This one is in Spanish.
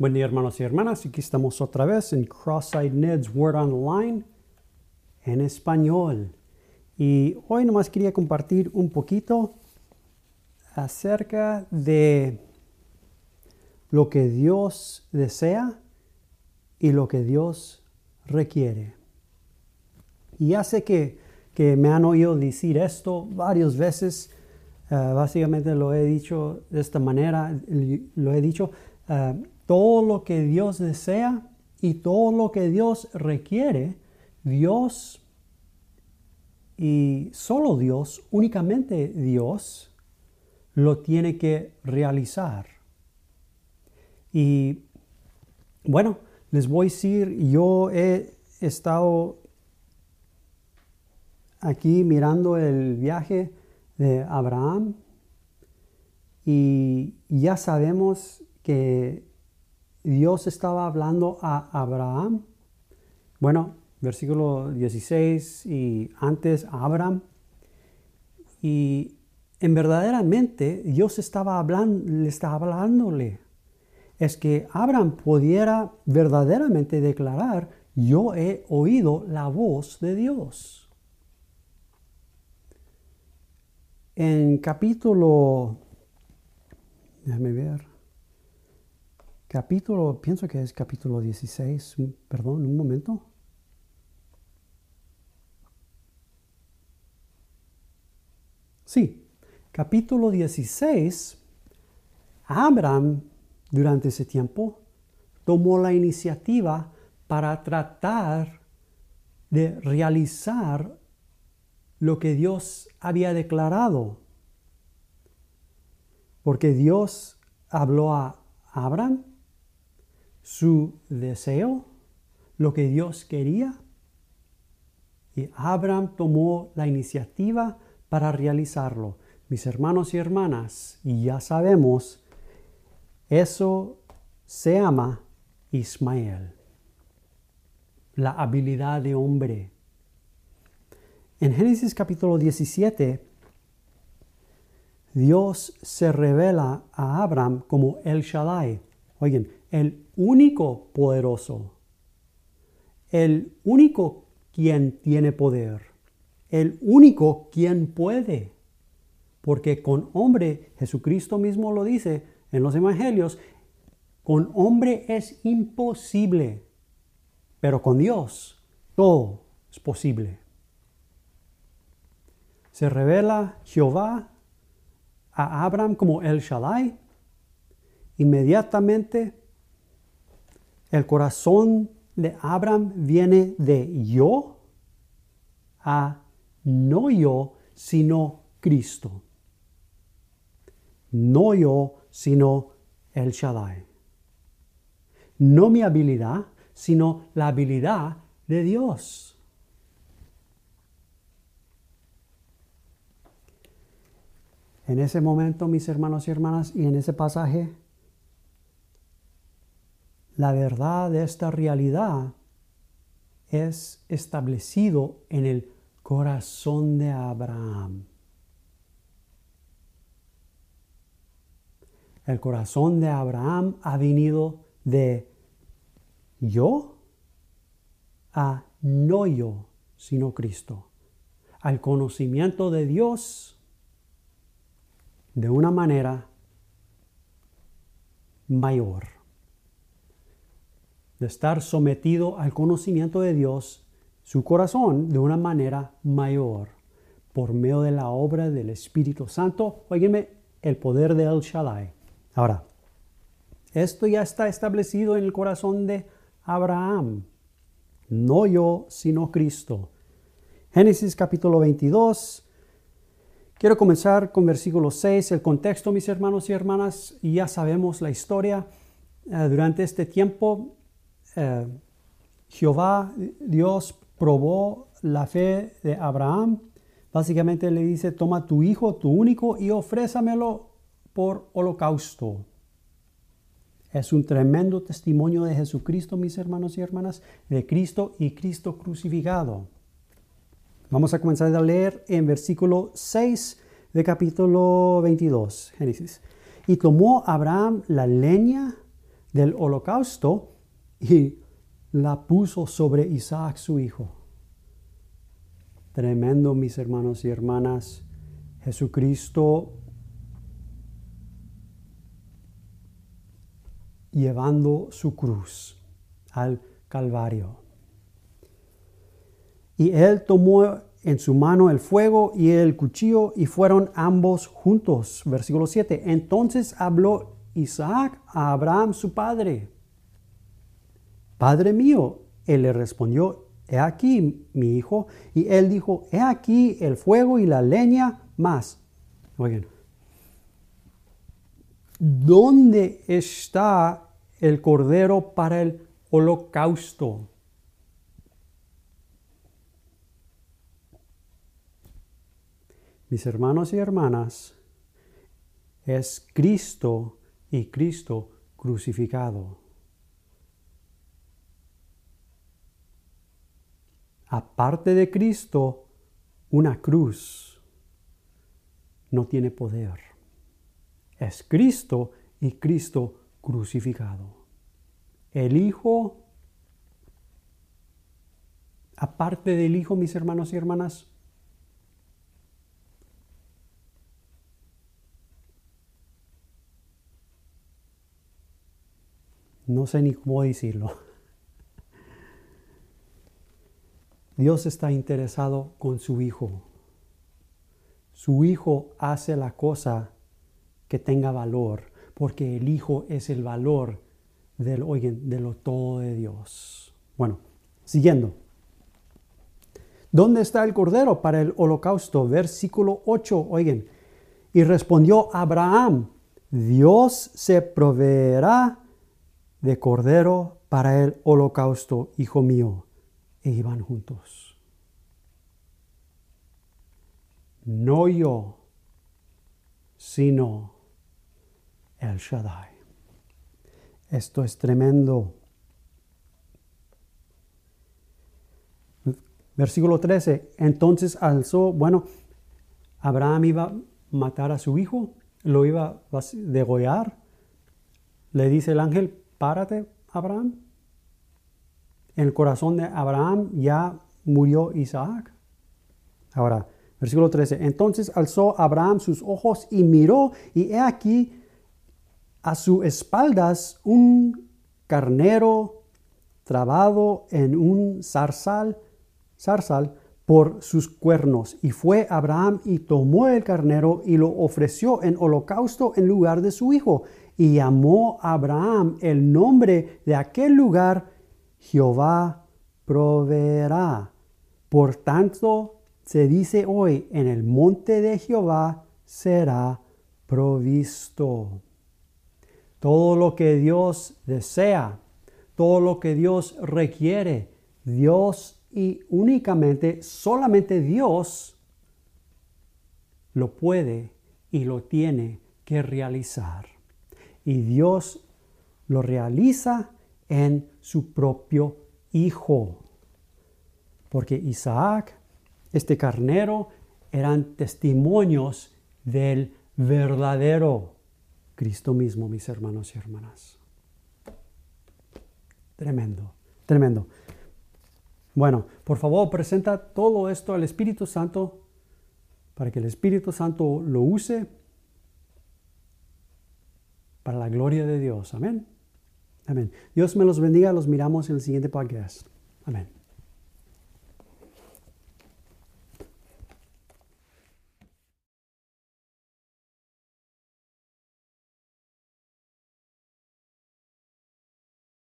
Buen día hermanos y hermanas, aquí estamos otra vez en Cross-Eyed Ned's Word Online en español. Y hoy nomás quería compartir un poquito acerca de lo que Dios desea y lo que Dios requiere. Y ya sé que, que me han oído decir esto varias veces, eh, básicamente lo he dicho de esta manera, lo he dicho, eh, todo lo que Dios desea y todo lo que Dios requiere, Dios y solo Dios, únicamente Dios, lo tiene que realizar. Y bueno, les voy a decir, yo he estado aquí mirando el viaje de Abraham y ya sabemos que Dios estaba hablando a Abraham. Bueno, versículo 16 y antes a Abraham. Y en verdaderamente Dios estaba hablando, le estaba hablándole. Es que Abraham pudiera verdaderamente declarar, yo he oído la voz de Dios. En capítulo, déjame ver, capítulo, pienso que es capítulo 16, perdón, un momento. Sí, capítulo 16, Abraham durante ese tiempo tomó la iniciativa para tratar de realizar lo que Dios había declarado. Porque Dios habló a Abraham su deseo, lo que Dios quería. Y Abraham tomó la iniciativa para realizarlo. Mis hermanos y hermanas, y ya sabemos, eso se llama Ismael, la habilidad de hombre. En Génesis capítulo 17, Dios se revela a Abraham como El Shaddai. Oigan, el único poderoso, el único quien tiene poder, el único quien puede. Porque con hombre, Jesucristo mismo lo dice en los evangelios, con hombre es imposible, pero con Dios todo es posible. Se revela Jehová a Abraham como El Shaddai. Inmediatamente el corazón de Abraham viene de yo a no yo, sino Cristo. No yo, sino el Shaddai. No mi habilidad, sino la habilidad de Dios. En ese momento, mis hermanos y hermanas, y en ese pasaje, la verdad de esta realidad es establecido en el corazón de Abraham. El corazón de Abraham ha venido de yo a no yo, sino Cristo. Al conocimiento de Dios de una manera mayor de estar sometido al conocimiento de Dios, su corazón, de una manera mayor, por medio de la obra del Espíritu Santo. Oígame, el poder de El Shaddai. Ahora, esto ya está establecido en el corazón de Abraham. No yo, sino Cristo. Génesis capítulo 22. Quiero comenzar con versículo 6. El contexto, mis hermanos y hermanas, ya sabemos la historia. Eh, durante este tiempo, eh, Jehová, Dios, probó la fe de Abraham. Básicamente le dice, toma tu hijo, tu único, y ofrézamelo por holocausto. Es un tremendo testimonio de Jesucristo, mis hermanos y hermanas, de Cristo y Cristo crucificado. Vamos a comenzar a leer en versículo 6 de capítulo 22, Génesis. Y tomó Abraham la leña del holocausto y la puso sobre Isaac su hijo. Tremendo, mis hermanos y hermanas. Jesucristo llevando su cruz al Calvario. Y él tomó en su mano el fuego y el cuchillo y fueron ambos juntos. Versículo 7. Entonces habló Isaac a Abraham su padre. Padre mío, él le respondió, he aquí mi hijo. Y él dijo, he aquí el fuego y la leña más. Oigan, ¿dónde está el cordero para el holocausto? Mis hermanos y hermanas, es Cristo y Cristo crucificado. Aparte de Cristo, una cruz no tiene poder. Es Cristo y Cristo crucificado. El Hijo, aparte del Hijo, mis hermanos y hermanas, no sé ni cómo decirlo. Dios está interesado con su Hijo. Su Hijo hace la cosa que tenga valor, porque el Hijo es el valor del, oigan, de lo todo de Dios. Bueno, siguiendo. ¿Dónde está el cordero para el holocausto? Versículo 8, oigan. Y respondió Abraham, Dios se proveerá de cordero para el holocausto, hijo mío. E iban juntos. No yo, sino el Shaddai. Esto es tremendo. Versículo 13. Entonces alzó, bueno, Abraham iba a matar a su hijo, lo iba a degollar. Le dice el ángel, párate, Abraham. En el corazón de Abraham ya murió Isaac. Ahora, versículo 13. Entonces alzó Abraham sus ojos y miró, y he aquí a sus espaldas un carnero trabado en un zarzal, zarzal por sus cuernos. Y fue Abraham y tomó el carnero y lo ofreció en holocausto en lugar de su hijo y llamó Abraham el nombre de aquel lugar, Jehová proveerá. Por tanto, se dice hoy, en el monte de Jehová será provisto. Todo lo que Dios desea, todo lo que Dios requiere, Dios y únicamente, solamente Dios lo puede y lo tiene que realizar y Dios lo realiza en su propio Hijo. Porque Isaac, este carnero, eran testimonios del verdadero Cristo mismo, mis hermanos y hermanas. Tremendo, tremendo. Bueno, por favor, presenta todo esto al Espíritu Santo para que el Espíritu Santo lo use para la gloria de Dios. Amén. Amén. Dios me los bendiga. Los miramos en el siguiente podcast. Amén.